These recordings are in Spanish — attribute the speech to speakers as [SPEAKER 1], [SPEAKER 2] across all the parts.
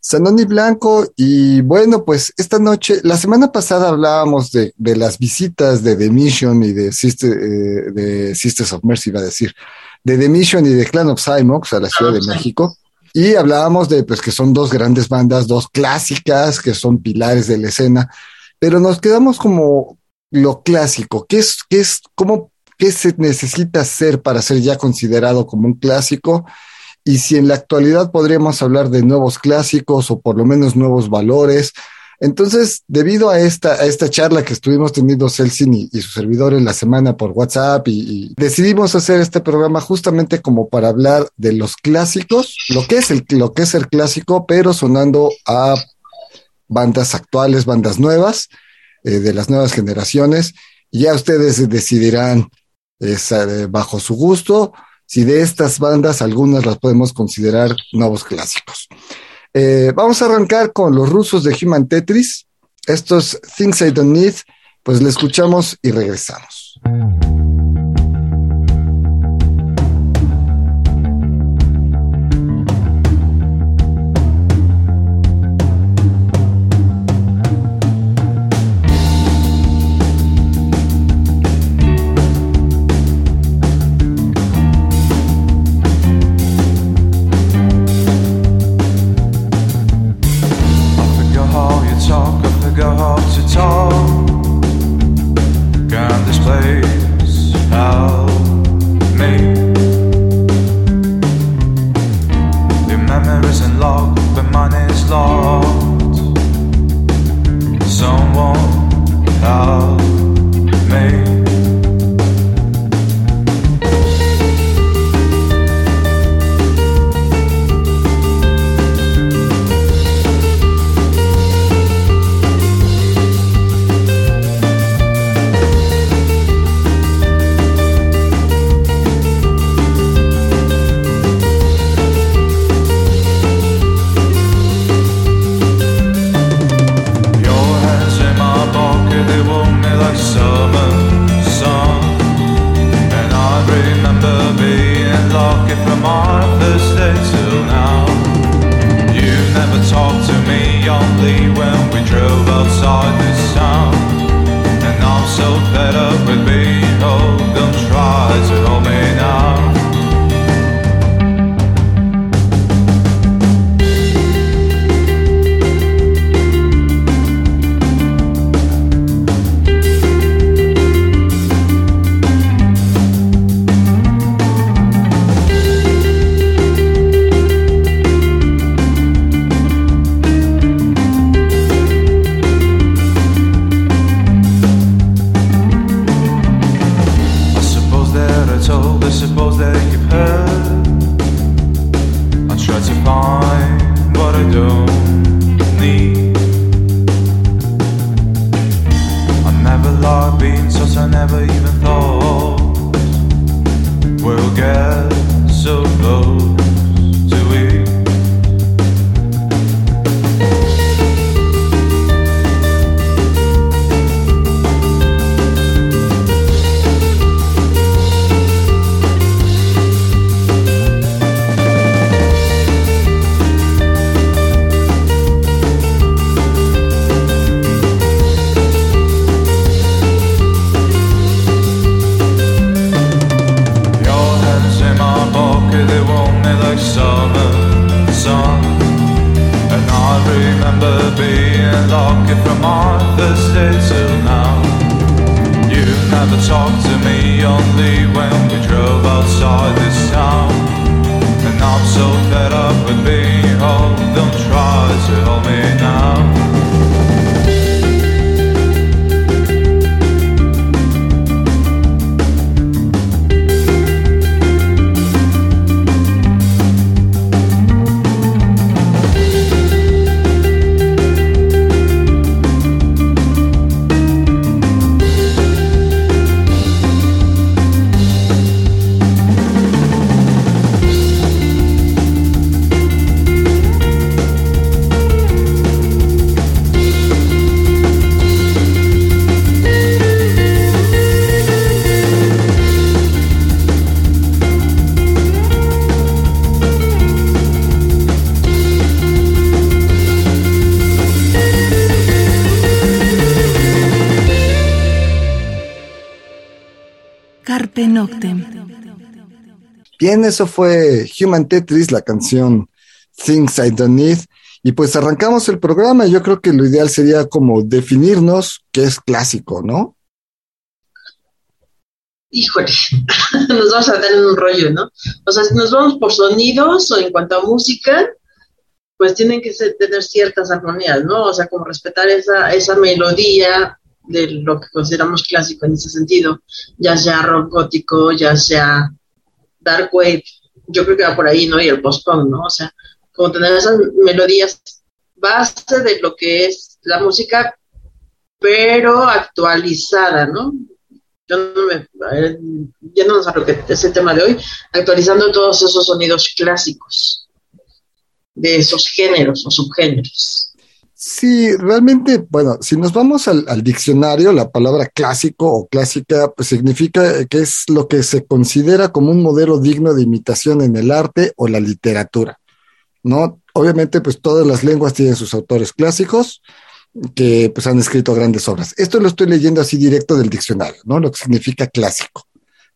[SPEAKER 1] Sanoni Blanco, y bueno, pues esta noche, la semana pasada hablábamos de, de las visitas de The Mission y de, Sister, eh, de Sisters of Mercy, iba a decir, de The Mission y de Clan of Cymox a la Ciudad de México. Y hablábamos de pues que son dos grandes bandas, dos clásicas, que son pilares de la escena, pero nos quedamos como lo clásico, ¿qué es, qué es, cómo, qué se necesita hacer para ser ya considerado como un clásico? Y si en la actualidad podríamos hablar de nuevos clásicos o por lo menos nuevos valores. Entonces, debido a esta, a esta charla que estuvimos teniendo Celsin y, y su servidor en la semana por WhatsApp y, y, decidimos hacer este programa justamente como para hablar de los clásicos, lo que es el, lo que es el clásico, pero sonando a bandas actuales, bandas nuevas, eh, de las nuevas generaciones. Y ya ustedes decidirán eh, bajo su gusto si de estas bandas algunas las podemos considerar nuevos clásicos. Eh, vamos a arrancar con los rusos de Human Tetris. Estos Things I Don't Need, pues le escuchamos y regresamos. Bien, eso fue Human Tetris, la canción Things I Don't Need. Y pues arrancamos el programa. Yo creo que lo ideal sería como definirnos qué es clásico, ¿no?
[SPEAKER 2] Híjole, nos vamos a tener un rollo, ¿no? O sea, si nos vamos por sonidos o en cuanto a música, pues tienen que tener ciertas armonías, ¿no? O sea, como respetar esa, esa melodía de lo que consideramos clásico en ese sentido, ya sea rock gótico, ya sea dark wave, yo creo que va por ahí, ¿no? Y el post-punk, ¿no? O sea, como tener esas melodías base de lo que es la música, pero actualizada, ¿no? Yo no me, ya no sé lo que es el tema de hoy, actualizando todos esos sonidos clásicos de esos géneros o subgéneros.
[SPEAKER 1] Sí, realmente, bueno, si nos vamos al, diccionario, la palabra clásico o clásica pues significa que es lo que se considera como un modelo digno de imitación en el arte o la literatura, ¿no? Obviamente, pues todas las lenguas tienen sus autores clásicos que pues han escrito grandes obras. Esto lo estoy leyendo así directo del diccionario, ¿no? Lo que significa clásico.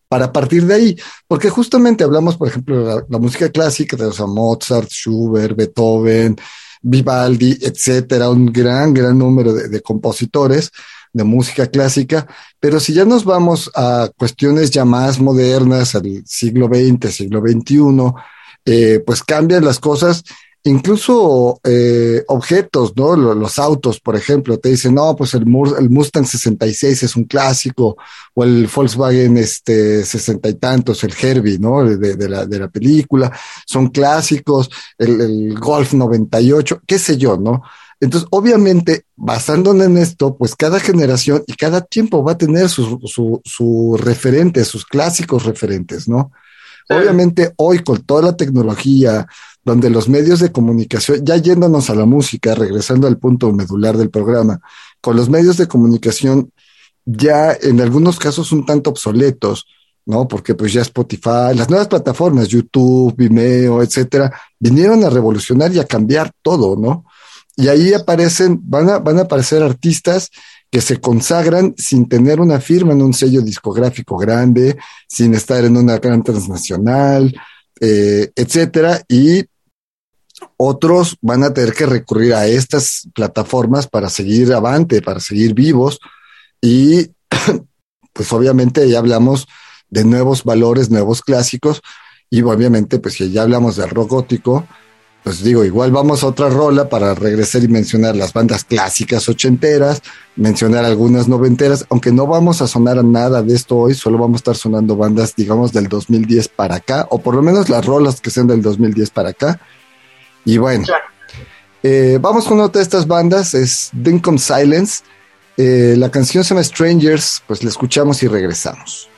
[SPEAKER 1] Para partir de ahí, porque justamente hablamos, por ejemplo, de la, música clásica, de Mozart, Schubert, Beethoven, Vivaldi, etcétera, un gran, gran número de, compositores de música clásica, pero si ya nos vamos a cuestiones ya más modernas, al siglo XX, siglo XXI, eh, pues cambian las cosas incluso eh, objetos, ¿no? Los, autos, por ejemplo, te dicen, no, pues el, el, Mustang 66 es un clásico, o el Volkswagen este, 60 y tantos, el Herbie, ¿no? De, la, de la película, son clásicos, el, el Golf 98, qué sé yo, ¿no? Entonces, obviamente, basándonos en esto, pues cada generación y cada tiempo va a tener sus su, su referentes, sus clásicos referentes, ¿no? Obviamente, hoy con toda la tecnología, donde los medios de comunicación, ya yéndonos a la música, regresando al punto medular del programa, con los medios de comunicación ya en algunos casos un tanto obsoletos, ¿no? Porque pues ya Spotify, las nuevas plataformas, YouTube, Vimeo, etcétera, vinieron a revolucionar y a cambiar todo, ¿no? Y ahí aparecen, van a, van a aparecer artistas que se consagran sin tener una firma en un sello discográfico grande, sin estar en una gran transnacional, eh, etcétera, y otros van a tener que recurrir a estas plataformas para seguir avante, para seguir vivos. Y pues obviamente ya hablamos de nuevos valores, nuevos clásicos. Y obviamente pues si ya hablamos del rock gótico, pues digo, igual vamos a otra rola para regresar y mencionar las bandas clásicas ochenteras, mencionar algunas noventeras, aunque no vamos a sonar nada de esto hoy, solo vamos a estar sonando bandas, digamos, del 2010 para acá, o por lo menos las rolas que sean del 2010 para acá, y bueno, eh, vamos con otra de estas bandas, es Dinkum Silence. Eh, la canción se llama Strangers, pues la escuchamos y regresamos.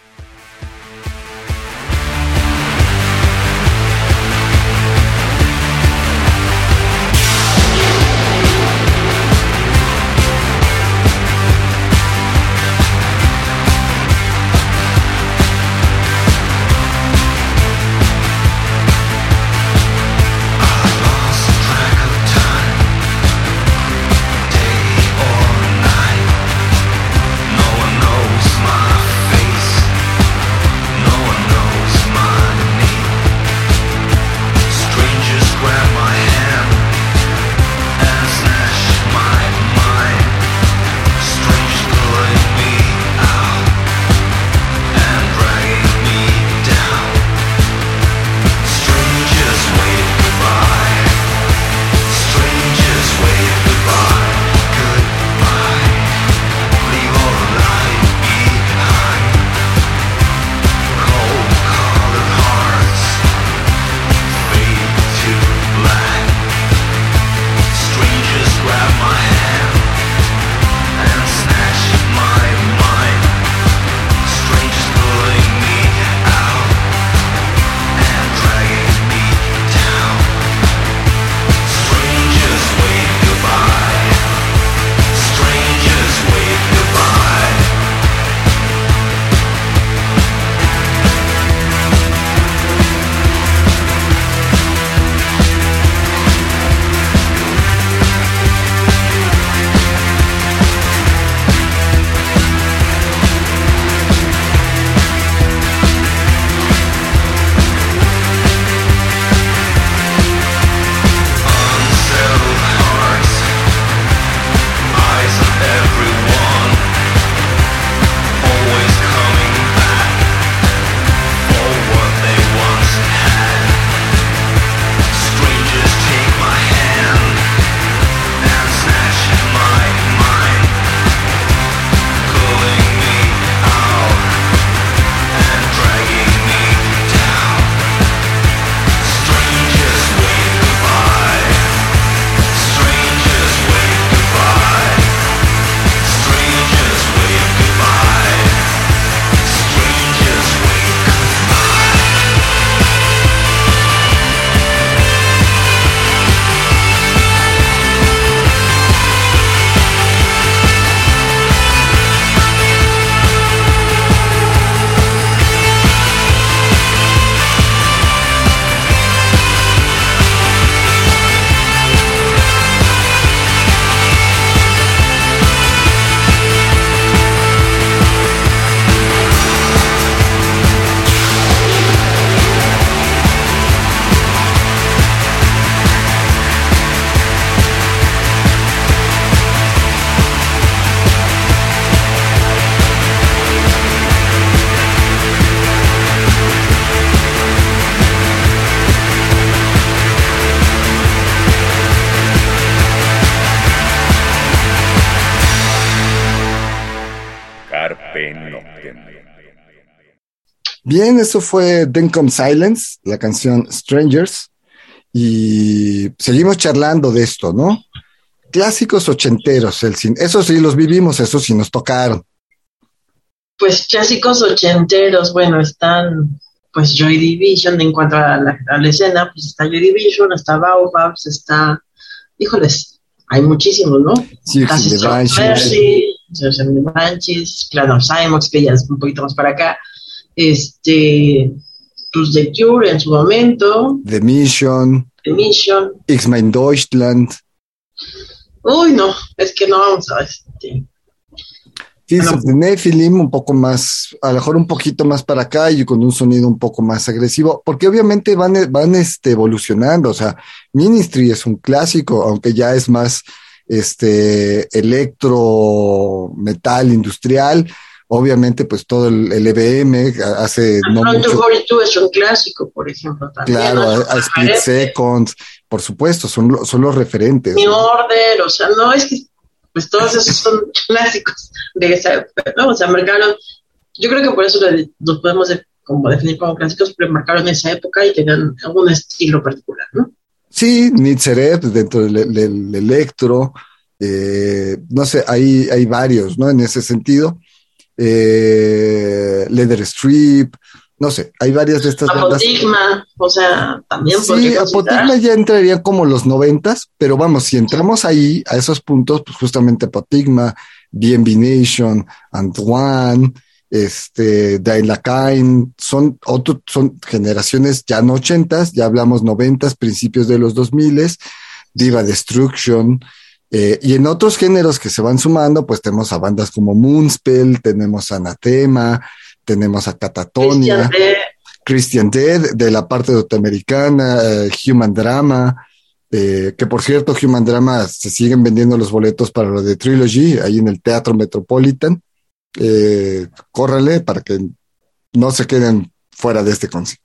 [SPEAKER 1] Bien, eso fue Dencom Silence, la canción Strangers. Y seguimos charlando de esto, ¿no? Clásicos ochenteros, el cine. Eso sí, los vivimos, eso sí nos tocaron.
[SPEAKER 2] Pues clásicos ochenteros, bueno, están pues Joy Division en cuanto a la, la escena, pues está Joy Division, está Baobabs, está, híjoles, hay muchísimos, ¿no?
[SPEAKER 1] Sí, sí, de Banshees,
[SPEAKER 2] Clan of Simox, que ya es un poquito más para acá, este, pues The Cure en su momento,
[SPEAKER 1] The Mission,
[SPEAKER 2] The Mission,
[SPEAKER 1] X-Men Deutschland.
[SPEAKER 2] uy, no, es que no vamos a, este, Bueno.
[SPEAKER 1] of the Nephilim, un poco más, a lo mejor un poquito más para acá y con un sonido un poco más agresivo, porque obviamente van, van este, evolucionando. O sea, Ministry es un clásico, aunque ya es más este electro, metal, industrial. Obviamente, pues todo el, el EBM hace no
[SPEAKER 2] Front to
[SPEAKER 1] mucho.
[SPEAKER 2] 42 es un clásico, por ejemplo, también.
[SPEAKER 1] Claro,
[SPEAKER 2] ¿no?
[SPEAKER 1] a, Split. Seconds, por supuesto, son, son los referentes.
[SPEAKER 2] New
[SPEAKER 1] ¿no?
[SPEAKER 2] Order, o sea, no es que, pues todos esos son clásicos de esa época, ¿no? O sea, marcaron, yo creo que por eso lo- los podemos de- como definir como clásicos, pero marcaron esa época y tenían algún estilo particular, ¿no?
[SPEAKER 1] Sí, Nitzeret dentro del, electro, eh, no sé, hay, hay varios, ¿no? En ese sentido. Eh, Leather Strip, no sé, hay varias de estas bandas.
[SPEAKER 2] Apotigma, o sea, también
[SPEAKER 1] Sí. Apotigma ya entraría como los noventas, pero vamos, si entramos ahí, a esos puntos, pues justamente Apotigma, BNB Nation, Antoine, este, Dailakain, son otro, son generaciones ya no ochentas, ya hablamos noventas, principios de los dos miles, Diva Destruction, eh, y en otros géneros que se van sumando, pues tenemos a bandas como Moonspell, tenemos a Anatema, tenemos a Catatonia.
[SPEAKER 2] Christian Dead,
[SPEAKER 1] Christian Dead, de la parte norteamericana, eh, Human Drama, eh, que por cierto, Human Drama se siguen vendiendo los boletos para lo de Trilogy, ahí en el Teatro Metropolitan. Eh, córrale para que no se queden fuera de este, conci-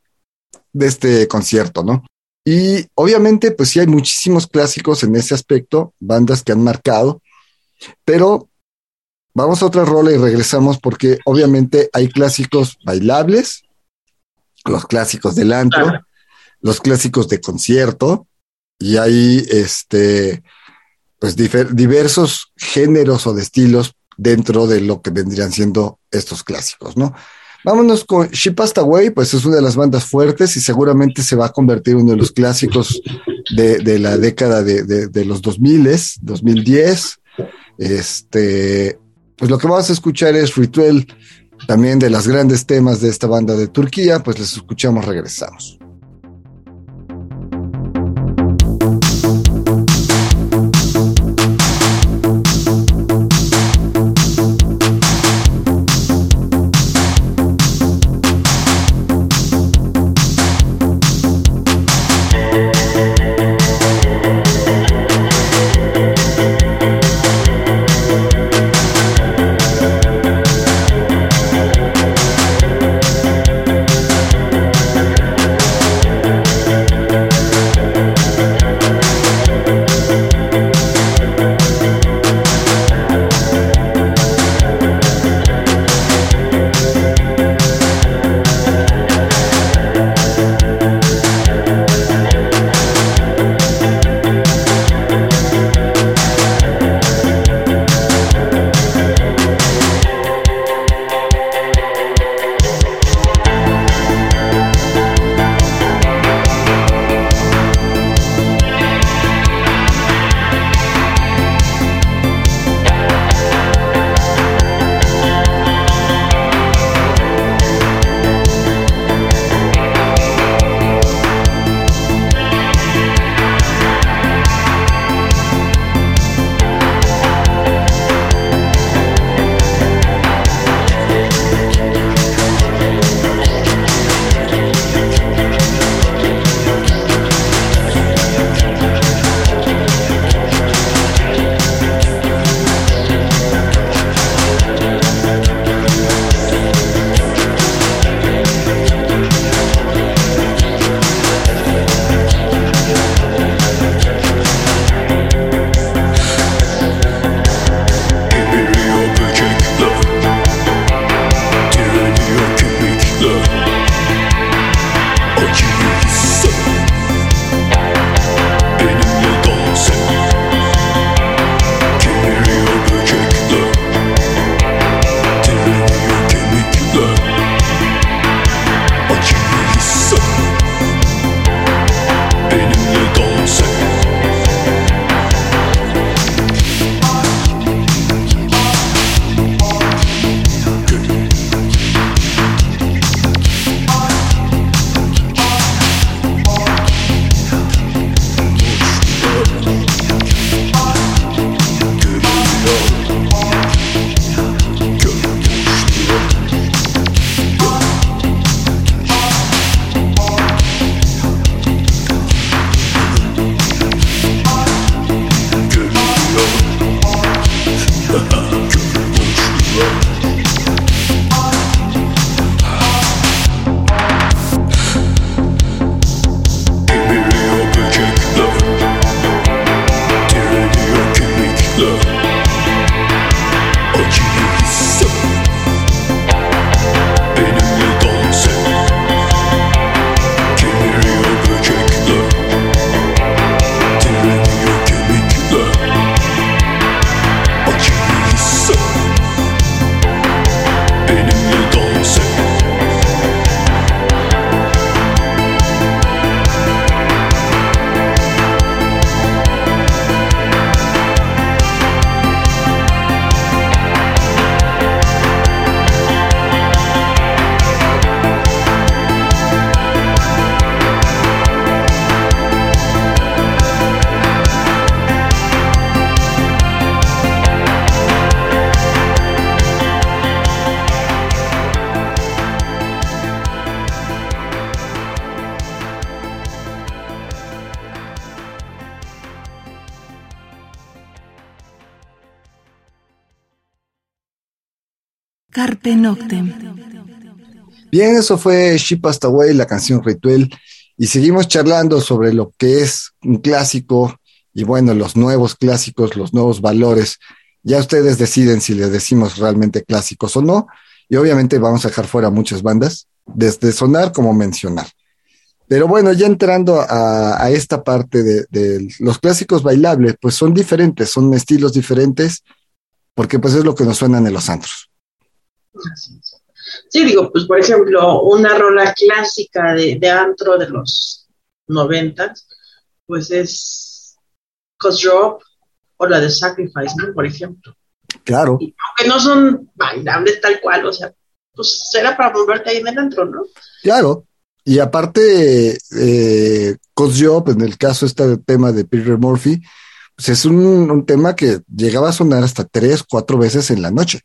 [SPEAKER 1] de este concierto, ¿no? Y obviamente, pues sí hay muchísimos clásicos en ese aspecto, bandas que han marcado, pero vamos a otra rola y regresamos porque obviamente hay clásicos bailables, los clásicos del antro,
[SPEAKER 2] Claro.
[SPEAKER 1] los clásicos de concierto, y hay este, pues diversos géneros o de estilos dentro de lo que vendrían siendo estos clásicos, ¿no? Vámonos con She Passed Away, pues es una de las bandas fuertes y seguramente se va a convertir en uno de los clásicos de, la década de, de- de los 2000, 2010. Este, pues lo que vamos a escuchar es Ritual, también de los grandes temas de esta banda de Turquía, pues les escuchamos, regresamos. Bien, eso fue Ship Passed Away, la canción Ritual, y seguimos charlando sobre lo que es un clásico y bueno, los nuevos clásicos, los nuevos valores. Ya ustedes deciden si les decimos realmente clásicos o no, y obviamente vamos a dejar fuera muchas bandas, desde sonar como mencionar. Pero bueno, ya entrando a, esta parte de, los clásicos bailables, pues son diferentes, son estilos diferentes, porque pues es lo que nos suenan en los antros.
[SPEAKER 2] Sí, digo, pues por ejemplo, una rola clásica de, antro de los noventas, pues es Cause Drop o la de Sacrifice, ¿no? Por ejemplo.
[SPEAKER 1] Claro.
[SPEAKER 2] aunque no son bailables tal cual, o sea, pues será para volverte ahí en el antro, ¿no?
[SPEAKER 1] Claro, y aparte, eh, en el caso este tema de Peter Murphy, pues es un, tema que llegaba a sonar hasta tres, cuatro veces en la noche.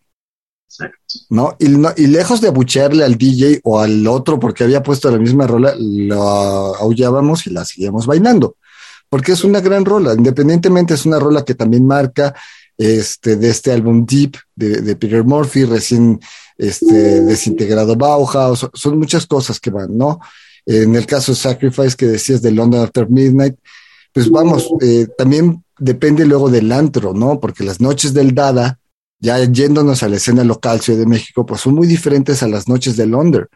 [SPEAKER 1] ¿No? Y, y lejos de abuchearle al DJ o al otro porque había puesto la misma rola, lo aullábamos y la seguíamos bailando. Porque es una gran rola, independientemente es una rola que también marca este, de este álbum Deep de, de Peter Murphy, recién este, desintegrado Bauhaus, son muchas cosas que van, ¿no? En el caso de Sacrifice que decías de London After Midnight, pues vamos, eh, también depende luego del antro, ¿no? Porque las noches del Dada, ya yéndonos a la escena local Ciudad de México, pues son muy diferentes a las noches de London.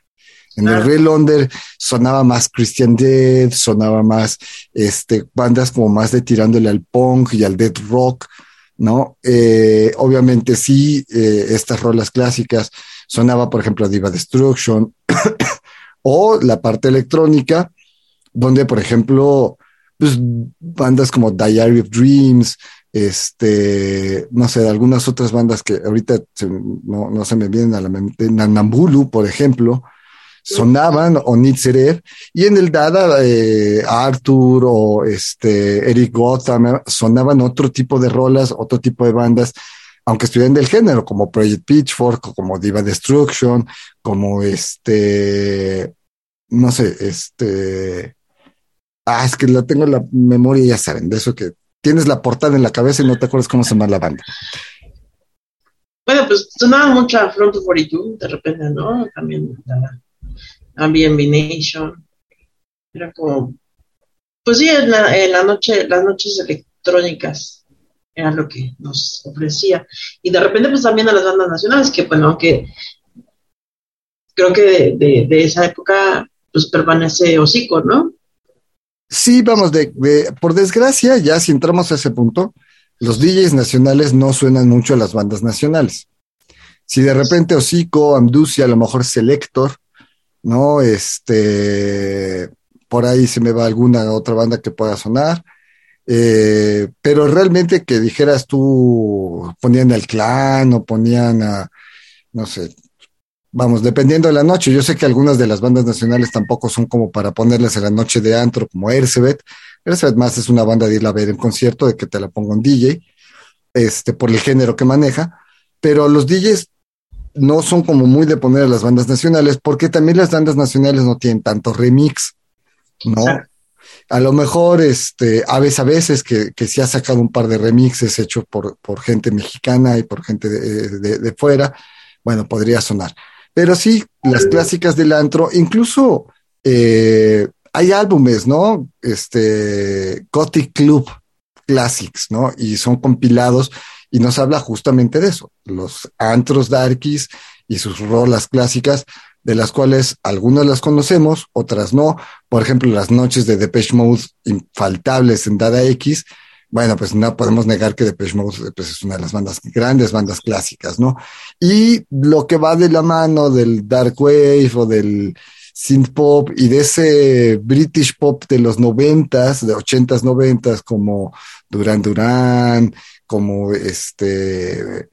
[SPEAKER 1] En el Real London sonaba más Christian Dead, sonaba más este, bandas como más de tirándole al punk y al dead rock, ¿no? Eh, obviamente sí, eh, estas rolas clásicas sonaba, por ejemplo, Diva Destruction o la parte electrónica, donde, por ejemplo, pues, bandas como Diary of Dreams, este, no sé, algunas otras bandas que ahorita no, no, se me vienen a la mente, Nanambulu, por ejemplo, sonaban o Nitzerev, y en el Dada eh, Arthur o este Eric Gotham sonaban otro tipo de rolas, otro tipo de bandas, aunque estuvieran del género, como Project Pitchfork, como Diva Destruction, como este, no sé, este, ah, es que la tengo en la memoria, ya saben, de eso que tienes la portada en la cabeza y no te acuerdas cómo se llama la banda.
[SPEAKER 2] Bueno, pues sonaba mucho a Front of You, de repente, ¿no? También Airbnb Nation. Era como, pues sí, en la, noche, las noches electrónicas era lo que nos ofrecía. Y de repente, pues también a las bandas nacionales, que bueno, aunque creo que de, esa época, pues permanece hocico, ¿no?
[SPEAKER 1] Sí, vamos, de, por desgracia, ya si entramos a ese punto, los DJs nacionales no suenan mucho a las bandas nacionales. Si de repente Hocico, Amducia, a lo mejor Selector, ¿no? Este, por ahí se me va alguna otra banda que pueda sonar. Eh, pero realmente que dijeras tú, ponían el clan o ponían a, no sé, vamos, dependiendo de la noche. Yo sé que algunas de las bandas nacionales tampoco son como para ponerles en la noche de antro, como Ercebet. Ercebet más es una banda de ir a ver en concierto, de que te la ponga un DJ, este, por el género que maneja. Pero los DJs no son como muy de poner a las bandas nacionales, porque también las bandas nacionales no tienen tanto remix, ¿no? A lo mejor, este, a veces, a veces que, que se ha sacado un par de remixes hechos por, por gente mexicana y por gente de, de, fuera, bueno, podría sonar. Pero sí, las clásicas del antro, incluso eh, hay álbumes, ¿no? Este, Gothic Club Classics, ¿no? Y son compilados y nos habla justamente de eso, los antros darkies y sus rolas clásicas, de las cuales algunas las conocemos, otras no. Por ejemplo, las noches de Depeche Mode infaltables en Dada X. Bueno, pues no podemos negar que Depeche Mode pues, es una de las bandas, grandes bandas clásicas, ¿no? Y lo que va de la mano del Dark Wave o del synth pop y de ese British pop de los noventas, de ochentas, noventas, como Duran Duran, como este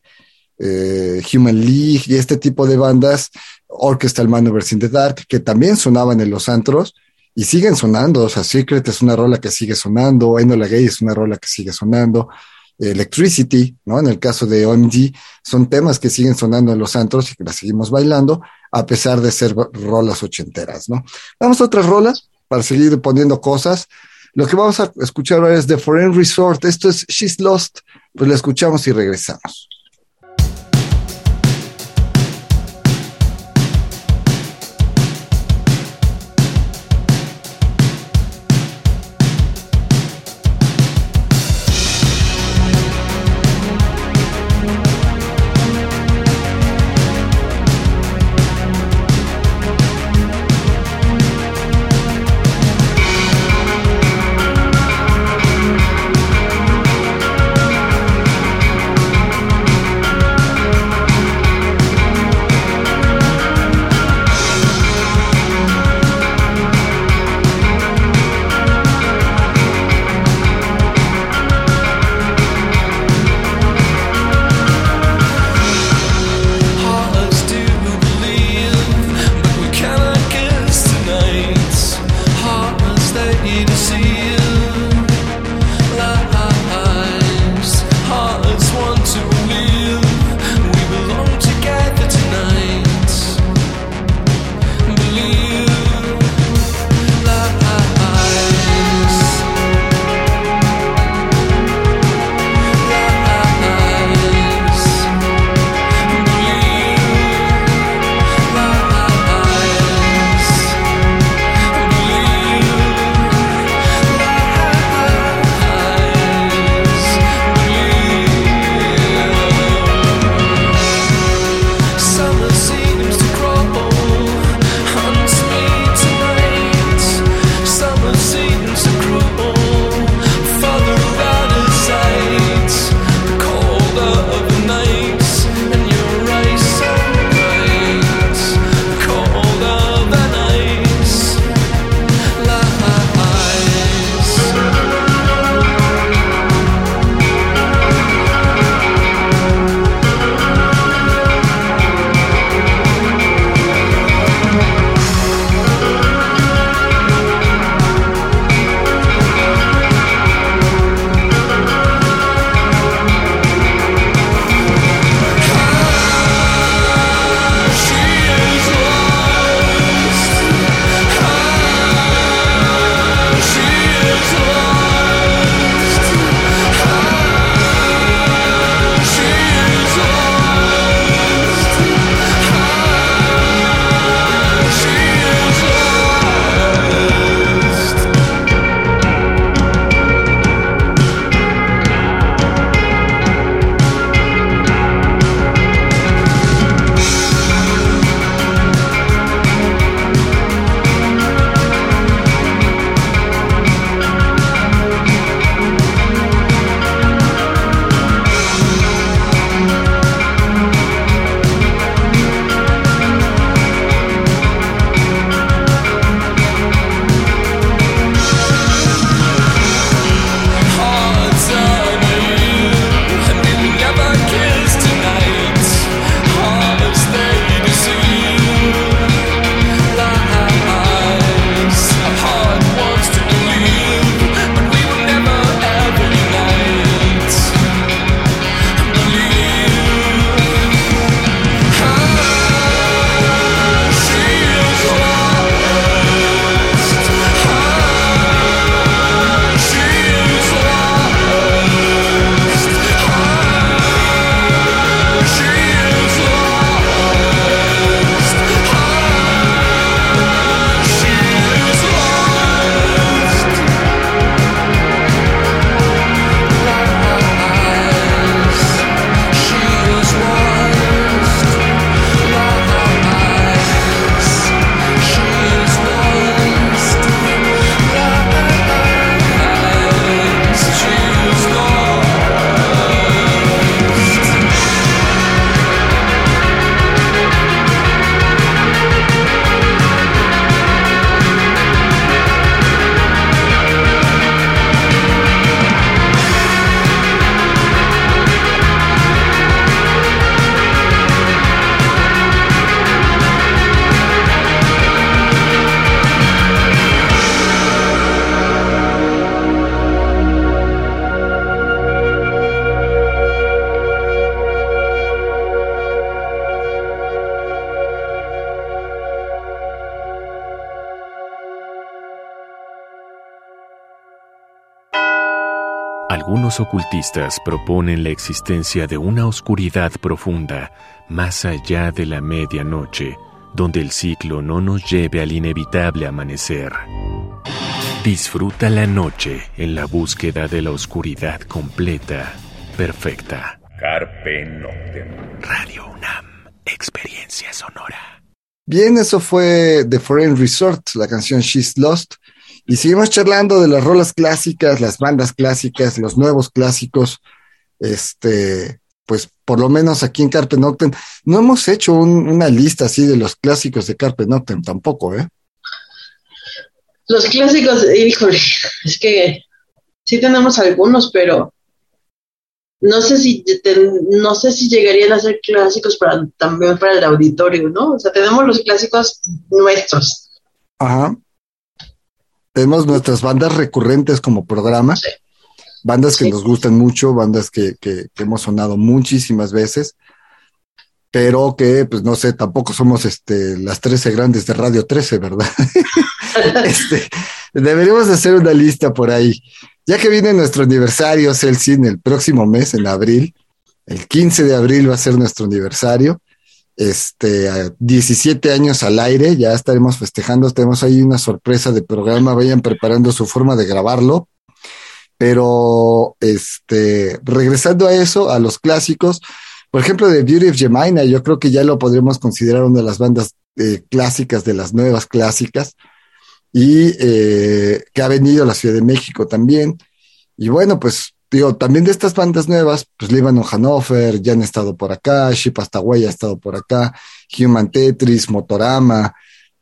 [SPEAKER 1] eh, Human League y este tipo de bandas, Orchestral Maneuvers in the Dark, que también sonaban en los antros y siguen sonando. O sea, Secret es una rola que sigue sonando, Enola Gay es una rola que sigue sonando. Electricity, ¿no? En el caso de OMG, son temas que siguen sonando en los antros y que las seguimos bailando, a pesar de ser rolas ochenteras, ¿no? Vamos a otras rolas para seguir poniendo cosas. Lo que vamos a escuchar ahora es The Foreign Resort. Esto es She's Lost. Pues la escuchamos y regresamos.
[SPEAKER 3] Ocultistas proponen la existencia de una oscuridad profunda más allá de la medianoche, donde el ciclo no nos lleve al inevitable amanecer. Disfruta la noche en la búsqueda de la oscuridad completa, perfecta.
[SPEAKER 4] Carpe Noctem.
[SPEAKER 3] Radio UNAM, experiencia sonora.
[SPEAKER 1] Bien, eso fue The Foreign Resort, la canción She's Lost. Y seguimos charlando de las rolas clásicas, las bandas clásicas, los nuevos clásicos. Este, pues por lo menos aquí en Carpe Noctem, no hemos hecho una lista así de los clásicos de Carpe Noctem tampoco, ¿eh?
[SPEAKER 2] Los clásicos, híjole, es que sí tenemos algunos, pero no sé si no sé si llegarían a ser clásicos para también para el auditorio, ¿no? O sea, tenemos los clásicos nuestros.
[SPEAKER 1] Ajá. Tenemos nuestras bandas recurrentes como programa. Bandas que nos gustan mucho, bandas que, que, hemos sonado muchísimas veces, pero que, pues no sé, tampoco somos este, las 13 grandes de Radio 13, ¿verdad? este, deberíamos hacer una lista por ahí. Ya que viene nuestro aniversario, Celsin, el próximo mes, en abril, el 15 de abril va a ser nuestro aniversario este, a 17 años al aire, ya estaremos festejando, tenemos ahí una sorpresa de programa, vayan preparando su forma de grabarlo, pero este, regresando a eso, a los clásicos, por ejemplo, de Beauty of Jemina, yo creo que ya lo podríamos considerar una de las bandas eh, clásicas, de las nuevas clásicas, y eh, que ha venido a la Ciudad de México también. Y bueno, pues digo, también de estas bandas nuevas, pues Líbano Hanover, ya han estado por acá, Ship Hasta ha estado por acá, Human Tetris, Motorama,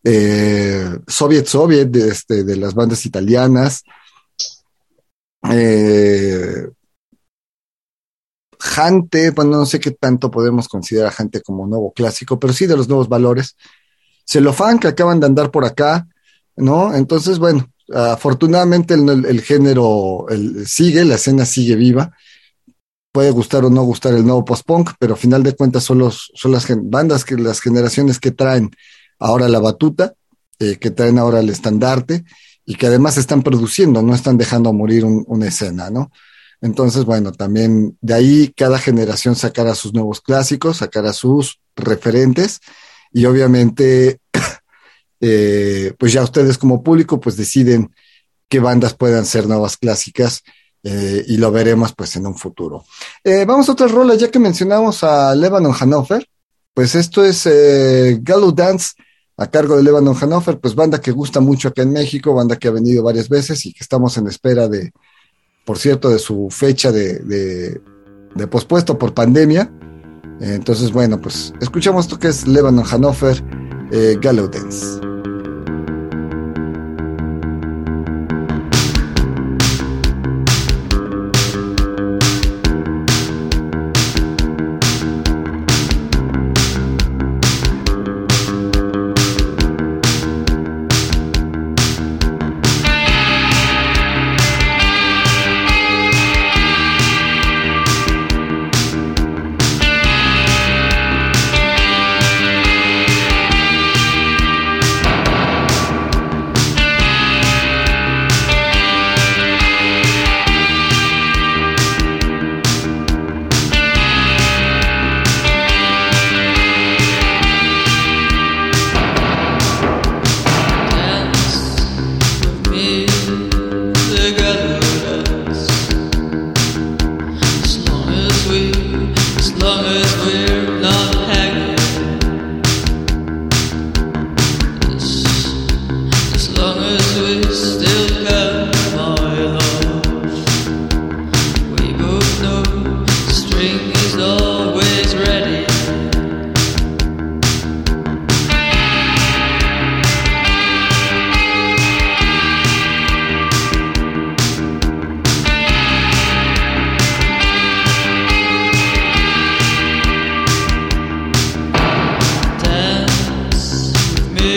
[SPEAKER 1] eh, Soviet Soviet, de, este, de las bandas italianas, eh, Jante, bueno, no sé qué tanto podemos considerar a Jante como nuevo clásico, pero sí de los nuevos valores. Celofán, que acaban de andar por acá, ¿no? Entonces, bueno, afortunadamente el, género sigue, la escena sigue viva. Puede gustar o no gustar el nuevo post-punk, pero a final de cuentas son, los, son las bandas, que las generaciones que traen ahora la batuta, eh, que traen ahora el estandarte y que además están produciendo, no están dejando morir una escena, ¿no? Entonces, bueno, también de ahí cada generación sacará sus nuevos clásicos, sacará sus referentes y obviamente eh, pues ya ustedes como público pues deciden qué bandas puedan ser nuevas clásicas eh, y lo veremos pues en un futuro. Eh, vamos a otra rola, ya que mencionamos a Lebanon Hanover, pues esto es Gallow Dance a cargo de Lebanon Hanover, pues banda que gusta mucho acá en México, banda que ha venido varias veces y que estamos en espera de, por cierto, de su fecha de, pospuesto por pandemia. Entonces, bueno, pues escuchamos esto que es Lebanon Hanover eh, Dance.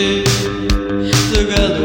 [SPEAKER 4] together.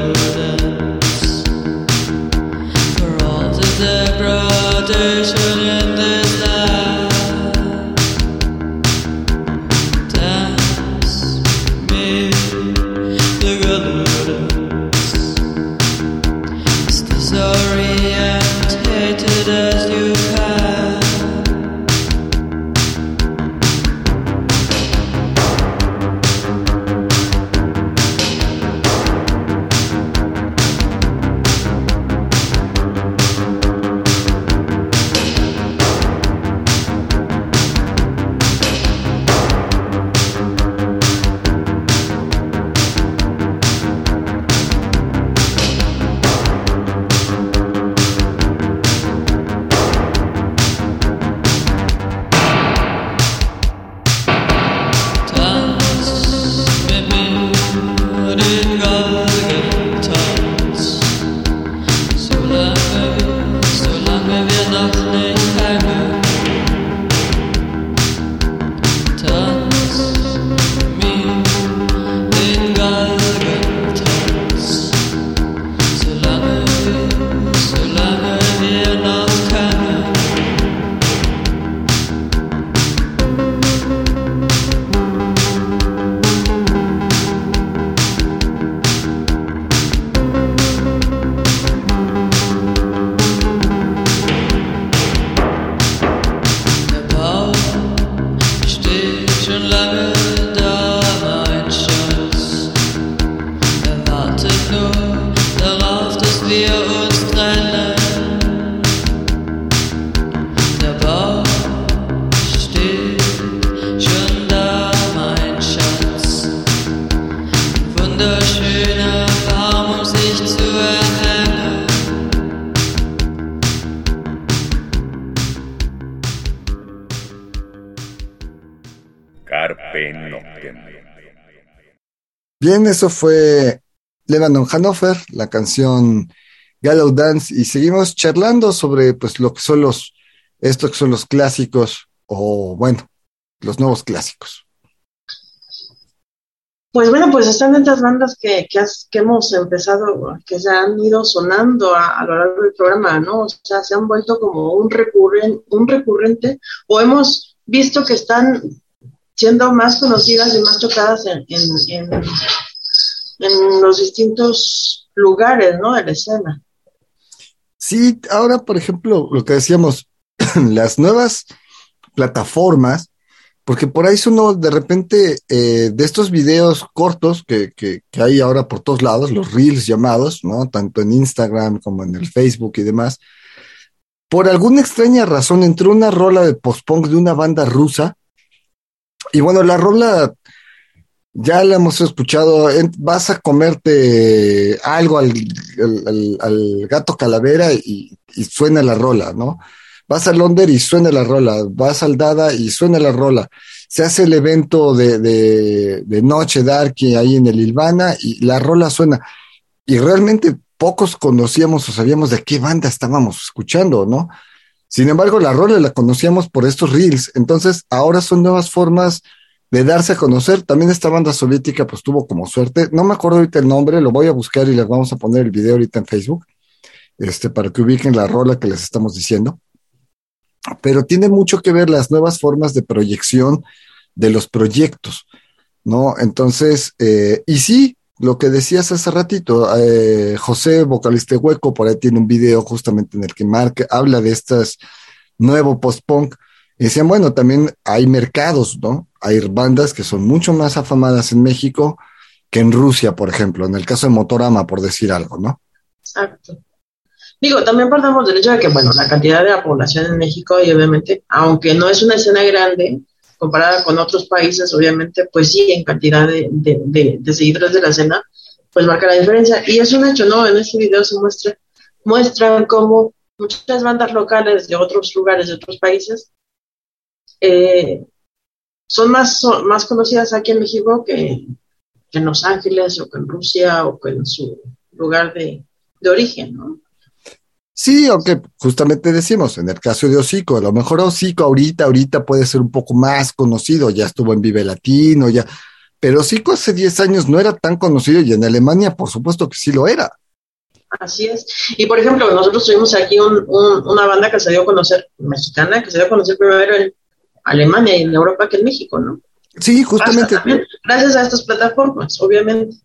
[SPEAKER 1] Bien, eso fue Lebanon Hanover, la canción Gallow Dance, y seguimos charlando sobre pues lo que son los, estos que son los clásicos, o bueno, los nuevos clásicos.
[SPEAKER 2] Pues bueno, pues están estas bandas que, que, has- que hemos empezado, que se han ido sonando a, a lo largo del programa, ¿no? O sea, se han vuelto como un recurren, un recurrente, o hemos visto que están siendo más conocidas y más tocadas en, en, en, los distintos lugares, ¿no? De la escena.
[SPEAKER 1] Sí, ahora, por ejemplo, lo que decíamos, las nuevas plataformas, porque por ahí son de repente eh, de estos videos cortos que, que, que hay ahora por todos lados, los reels llamados, ¿no? Tanto en Instagram como en el Facebook y demás. Por alguna extraña razón entró una rola de post-punk de una banda rusa. Y bueno, la rola ya la hemos escuchado. Vas a comerte algo al, al- al- al gato calavera y, suena la rola, ¿no? Vas a Londres y suena la rola. Vas al Dada y suena la rola. Se hace el evento de, de, de Noche Darky ahí en el Ilvana y la rola suena. Y realmente pocos conocíamos o sabíamos de qué banda estábamos escuchando, ¿no? Sin embargo, la rola la conocíamos por estos reels. Entonces, ahora son nuevas formas de darse a conocer. También esta banda soviética pues tuvo como suerte, no me acuerdo ahorita el nombre, lo voy a buscar y les vamos a poner el video ahorita en Facebook, este, para que ubiquen la rola que les estamos diciendo. Pero tiene mucho que ver las nuevas formas de proyección de los proyectos, ¿no? Entonces, eh, y sí, lo que decías hace ratito, eh, José, vocalista Hueco, por ahí tiene un video justamente en el que marca, habla de estas nuevo post-punk. Y decían, bueno, también hay mercados, ¿no? Hay bandas que son mucho más afamadas en México que en Rusia, por ejemplo, en el caso de Motorama, por decir algo, ¿no?
[SPEAKER 2] Exacto. Digo, también partamos del hecho de que, bueno, la cantidad de la población en México y obviamente, aunque no es una escena grande, comparada con otros países, obviamente, pues sí, en cantidad de, seguidores de la escena, pues marca la diferencia. Y es un hecho, ¿no? En este video se muestra, muestran cómo muchas bandas locales de otros lugares, de otros países, eh, son más, son más conocidas aquí en México que, en Los Ángeles o que en Rusia o que en su lugar de origen, ¿no?
[SPEAKER 1] Sí, aunque justamente decimos, en el caso de Hocico, a lo mejor Hocico ahorita, ahorita puede ser un poco más conocido, ya estuvo en Vive Latino, ya, pero Hocico hace 10 años no era tan conocido y en Alemania por supuesto que sí lo era.
[SPEAKER 2] Así es. Y por ejemplo, nosotros tuvimos aquí un, un, una banda que se dio a conocer, mexicana, que se dio a conocer primero en Alemania y en Europa que en México, ¿no?
[SPEAKER 1] Sí, justamente.
[SPEAKER 2] Gracias a estas plataformas, obviamente.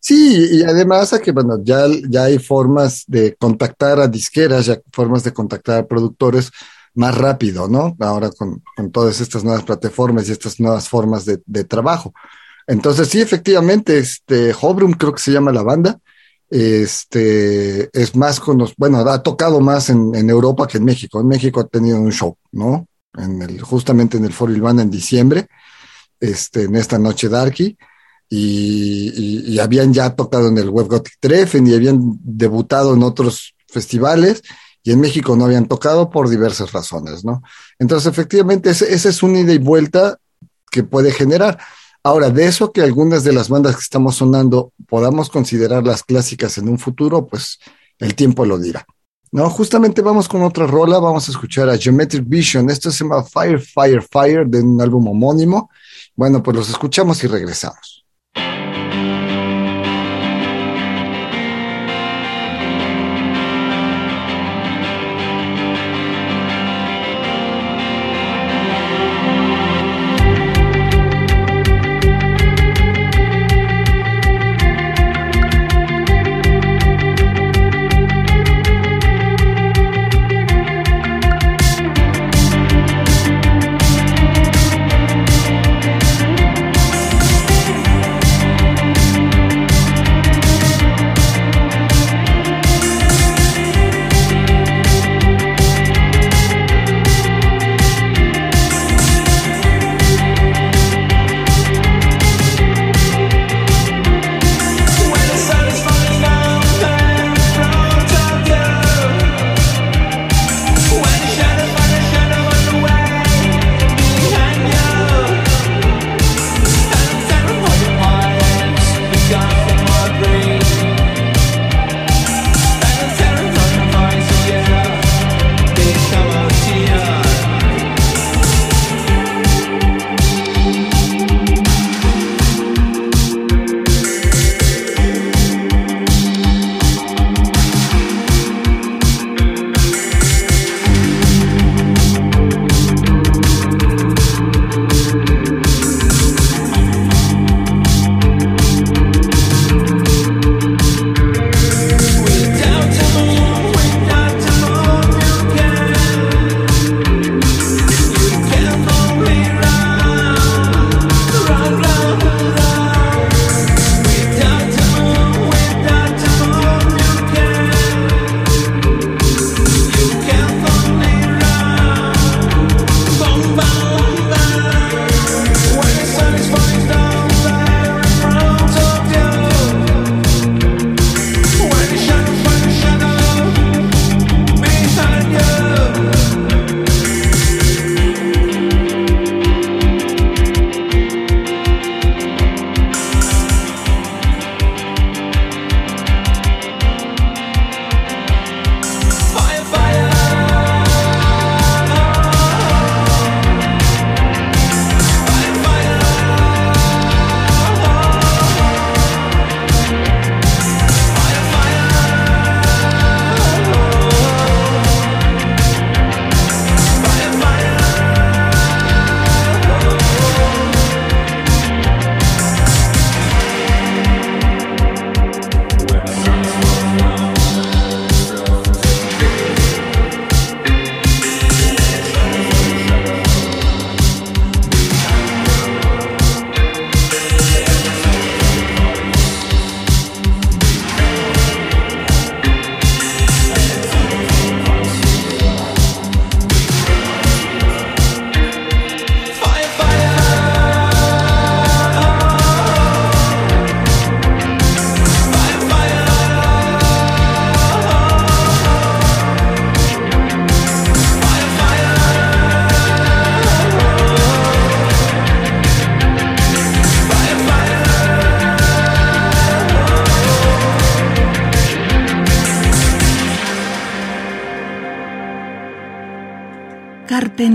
[SPEAKER 1] Sí, y además a que, bueno, ya, ya hay formas de contactar a disqueras, ya formas de contactar a productores más rápido, ¿no? Ahora con, con todas estas nuevas plataformas y estas nuevas formas de, de trabajo. Entonces, sí, efectivamente, este, Hobrum creo que se llama la banda, este, es más con los, bueno, ha tocado más en, en, Europa que en México. En México ha tenido un show, ¿no? En el, justamente en el Foro Ilvana en diciembre, este, en esta noche Darky. Y, habían ya tocado en el Web Gothic Treffen y habían debutado en otros festivales y en México no habían tocado por diversas razones, ¿no? Entonces, efectivamente, ese es una ida y vuelta que puede generar. Ahora, de eso que algunas de las bandas que estamos sonando podamos considerar las clásicas en un futuro, pues el tiempo lo dirá. No, justamente vamos con otra rola, vamos a escuchar a Geometric Vision, esto se llama Fire, Fire, Fire, de un álbum homónimo. Bueno, pues los escuchamos y regresamos.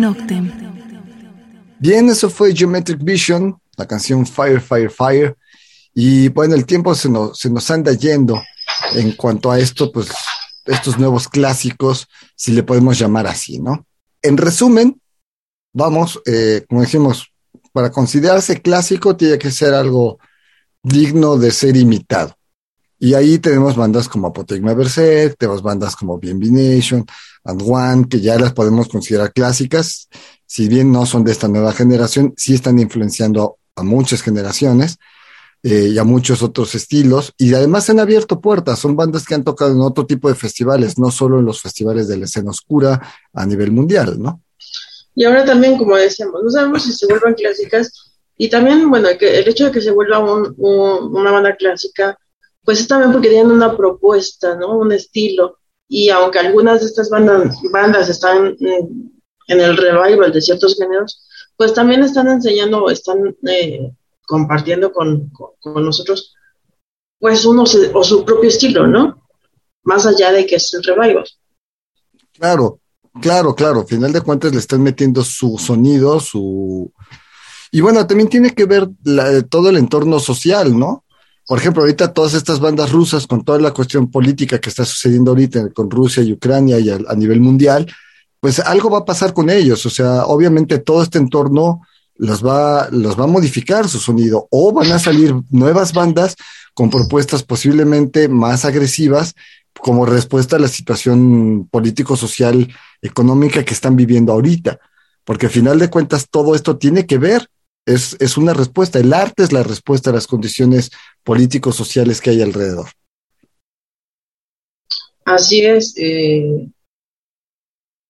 [SPEAKER 5] Noctem.
[SPEAKER 1] Bien, eso fue Geometric Vision, la canción Fire, Fire, Fire. Y bueno, el tiempo se nos, se nos anda yendo en cuanto a esto, pues estos nuevos clásicos, si le podemos llamar así, ¿no? En resumen, vamos, eh, como dijimos, para considerarse clásico tiene que ser algo digno de ser imitado. Y ahí tenemos bandas como Apotegma Berserk, tenemos bandas como BNB Nation, and One, que ya las podemos considerar clásicas, si bien no son de esta nueva generación, sí están influenciando a muchas generaciones eh, y a muchos otros estilos, y además han abierto puertas, son bandas que han tocado en otro tipo de festivales, no solo en los festivales de la escena oscura a nivel mundial, ¿no?
[SPEAKER 2] Y ahora también, como decíamos, no sabemos si se vuelvan clásicas, y también, bueno, que el hecho de que se vuelva una banda clásica pues es también porque tienen una propuesta, ¿no? Un estilo. Y aunque algunas de estas bandas, bandas están en, el revival de ciertos géneros, pues también están enseñando, están eh, compartiendo con, nosotros, pues uno o su propio estilo, ¿no? Más allá de que es el revival.
[SPEAKER 1] Claro, claro, claro. final de cuentas le están metiendo su sonido, su... Y bueno, también tiene que ver todo el entorno social, ¿no? Por ejemplo, ahorita todas estas bandas rusas, con toda la cuestión política que está sucediendo ahorita con Rusia y Ucrania y a, nivel mundial, pues algo va a pasar con ellos. O sea, obviamente todo este entorno los va, los va a modificar su sonido o van a salir nuevas bandas con propuestas posiblemente más agresivas como respuesta a la situación político, social, económica que están viviendo ahorita. Porque al final de cuentas todo esto tiene que ver es, es una respuesta. El arte es la respuesta a las condiciones políticos sociales que hay alrededor.
[SPEAKER 2] Así es. Eh,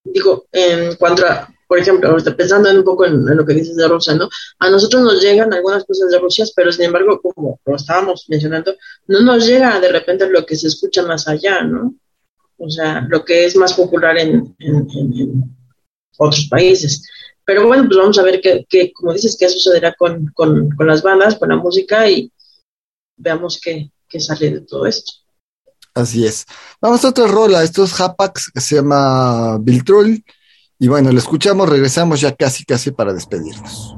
[SPEAKER 2] digo, en cuanto a, por ejemplo, ahorita pensando un poco en, lo que dices de Rusia, ¿no? A nosotros nos llegan algunas cosas de Rusia, pero sin embargo, como lo estábamos mencionando, no nos llega de repente lo que se escucha más allá, ¿no? O sea, lo que es más popular en, en otros países. Pero bueno, pues vamos a ver qué, como dices, qué sucederá con, con, con, las bandas, con la música y veamos qué, qué sale de todo esto.
[SPEAKER 1] Así es. Vamos a otra rola. Esto es Hapax, que se llama Viltroll. Y bueno, lo escuchamos, regresamos ya casi, casi para despedirnos.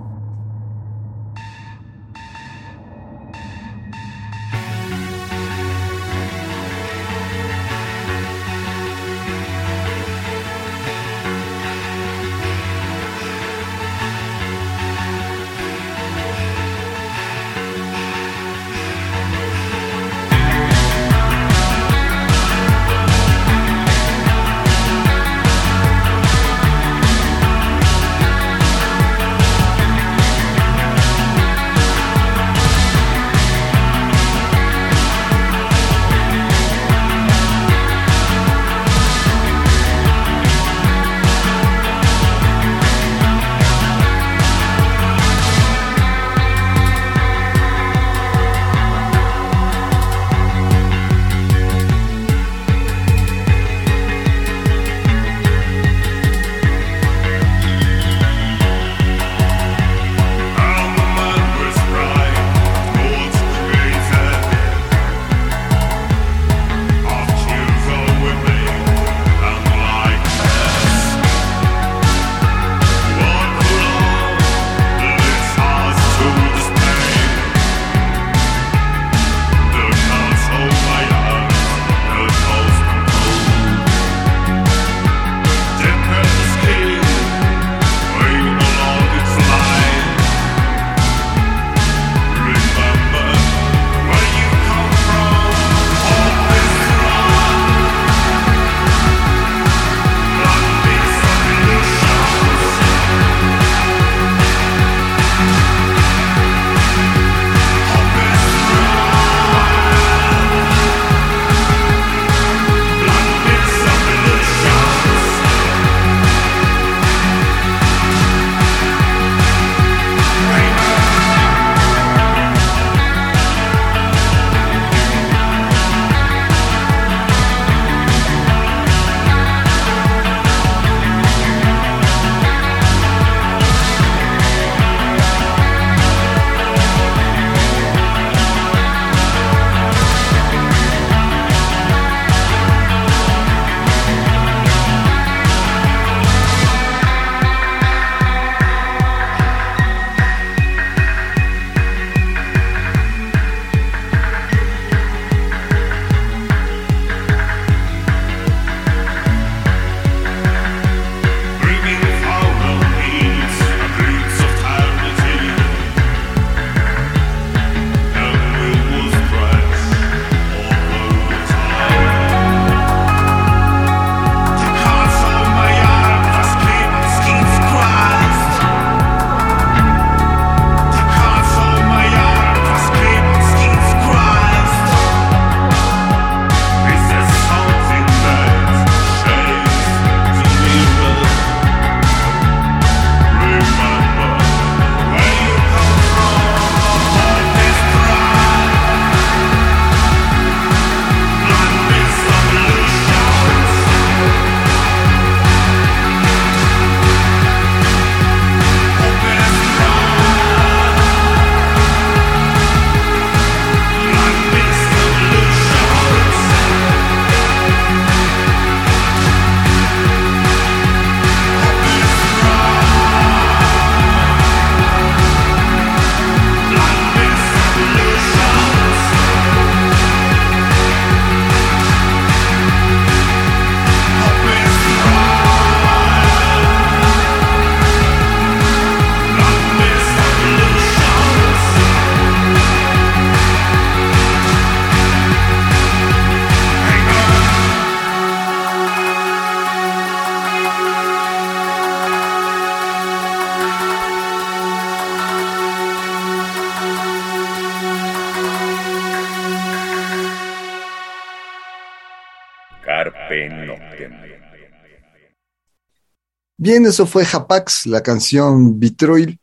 [SPEAKER 1] Bien, eso fue Japax, la canción Vitroil.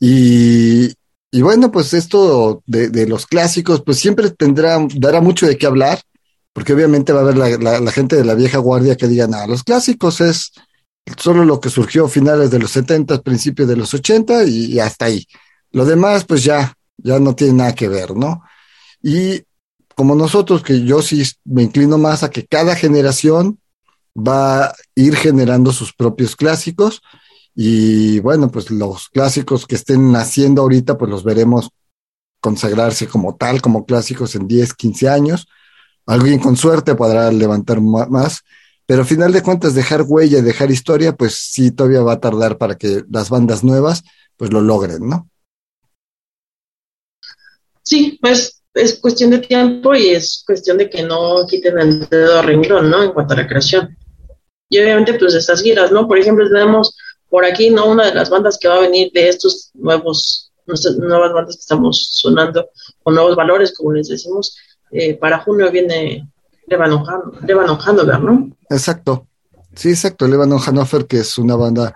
[SPEAKER 1] Y, y bueno, pues esto de, de, los clásicos, pues siempre tendrá, dará mucho de qué hablar, porque obviamente va a haber la, la, gente de la vieja guardia que diga, nada, los clásicos es solo lo que surgió a finales de los 70, principios de los 80 y, y hasta ahí. Lo demás, pues ya, ya no tiene nada que ver, ¿no? Y como nosotros, que yo sí me inclino más a que cada generación va a ir generando sus propios clásicos y bueno, pues los clásicos que estén naciendo ahorita, pues los veremos consagrarse como tal, como clásicos en 10, 15 años. Alguien con suerte podrá levantar más, pero a final de cuentas dejar huella, dejar historia, pues sí, todavía va a tardar para que las bandas nuevas pues lo logren, ¿no?
[SPEAKER 2] Sí, pues es cuestión de tiempo y es cuestión de que no quiten el dedo renglón, ¿no? En cuanto a la creación. Y obviamente, pues estas giras, ¿no? Por ejemplo, tenemos por aquí, ¿no? Una de las bandas que va a venir de estos nuevos, nuestras nuevas bandas que estamos sonando, con nuevos valores, como les decimos, eh, para junio viene Lebanon, Hanover, ¿no?
[SPEAKER 1] Exacto. Sí, exacto. Lebanon Hanover, que es una banda,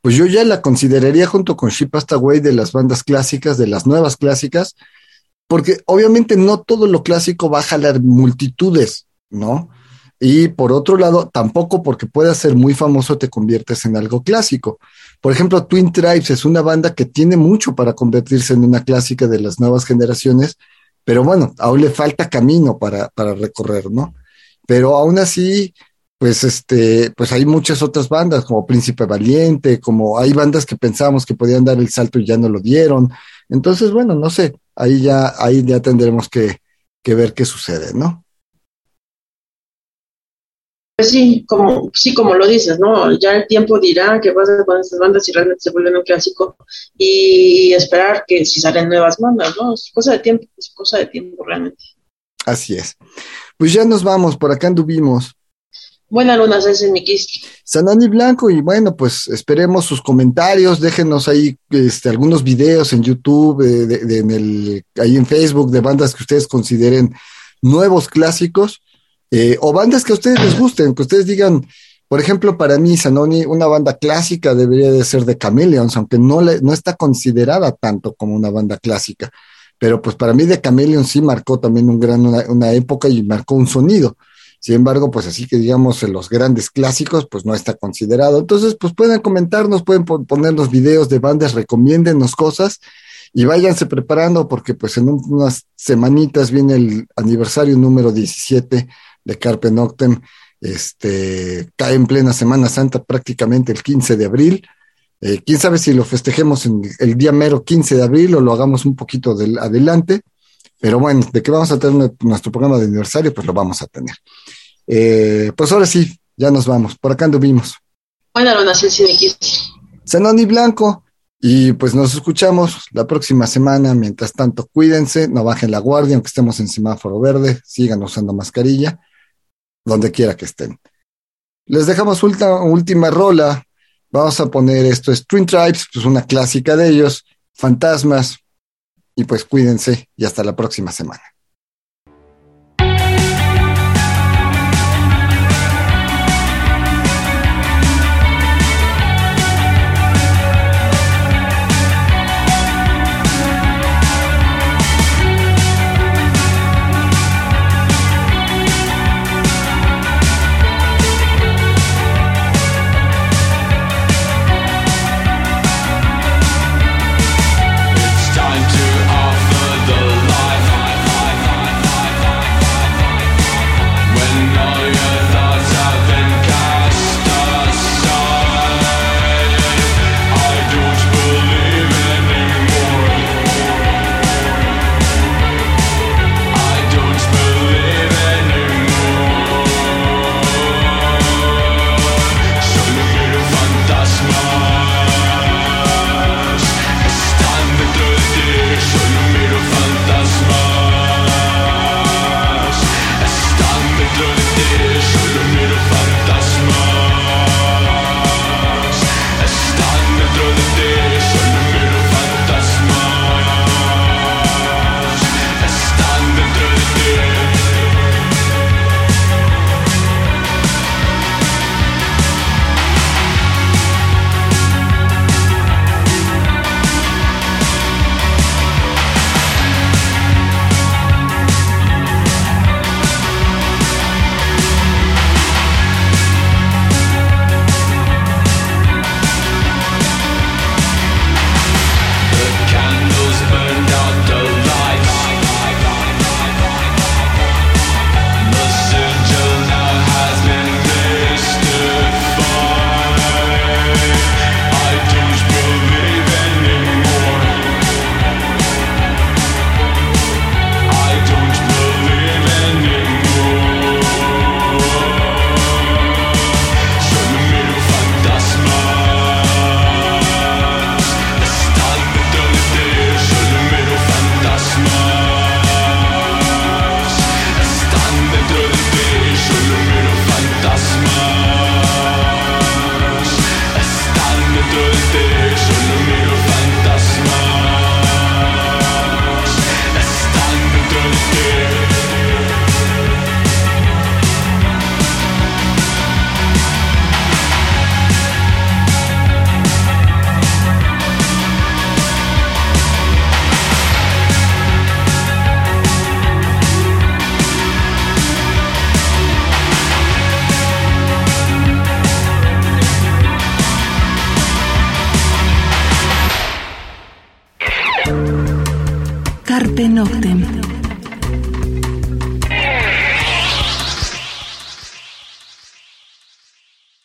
[SPEAKER 1] pues yo ya la consideraría junto con Way de las bandas clásicas, de las nuevas clásicas, porque obviamente no todo lo clásico va a jalar multitudes, ¿no? Y por otro lado, tampoco porque pueda ser muy famoso te conviertes en algo clásico. Por ejemplo, Twin Tribes es una banda que tiene mucho para convertirse en una clásica de las nuevas generaciones, pero bueno, aún le falta camino para, para recorrer, ¿no? Pero aún así, pues este, pues hay muchas otras bandas como Príncipe Valiente, como hay bandas que pensábamos que podían dar el salto y ya no lo dieron. Entonces, bueno, no sé, ahí ya, ahí ya tendremos que, que ver qué sucede, ¿no?
[SPEAKER 2] Pues sí, como, sí, como lo dices, ¿no? Ya el tiempo dirá qué pasa con estas bandas si realmente se vuelven un clásico y esperar que si salen nuevas bandas, ¿no? Es cosa de tiempo, es cosa de tiempo realmente.
[SPEAKER 1] Así es. Pues ya nos vamos, por acá anduvimos.
[SPEAKER 2] Buenas lunas, ese es mi kiski.
[SPEAKER 1] Sanani Blanco, y bueno, pues esperemos sus comentarios, déjenos ahí este, algunos videos en YouTube, eh, de, de, en el, ahí en Facebook, de bandas que ustedes consideren nuevos clásicos eh, o bandas que a ustedes les gusten, que ustedes digan, por ejemplo, para mí, Sanoni, una banda clásica debería de ser de Chameleons, aunque no, le, no está considerada tanto como una banda clásica. Pero pues para mí de Chameleons sí marcó también un gran, una, época y marcó un sonido. Sin embargo, pues así que digamos en los grandes clásicos, pues no está considerado. Entonces, pues pueden comentarnos, pueden ponernos videos de bandas, recomiéndennos cosas y váyanse preparando porque pues en unas semanitas viene el aniversario número 17 de Carpe Noctem, este, cae en plena Semana Santa prácticamente el 15 de abril. Eh, quién sabe si lo festejemos en el día mero 15 de abril o lo hagamos un poquito del, adelante, pero bueno, de que vamos a tener nuestro programa de aniversario, pues lo vamos a tener. Eh, pues ahora sí, ya nos vamos. Por acá anduvimos.
[SPEAKER 2] Buenas noches,
[SPEAKER 1] Zenoni Blanco. Y pues nos escuchamos la próxima semana. Mientras tanto, cuídense, no bajen la guardia, aunque estemos en semáforo verde, sigan usando mascarilla donde quiera que estén. Les dejamos última, rola. Vamos a poner esto es Twin Tribes, pues una clásica de ellos, Fantasmas. Y pues cuídense y hasta la próxima semana.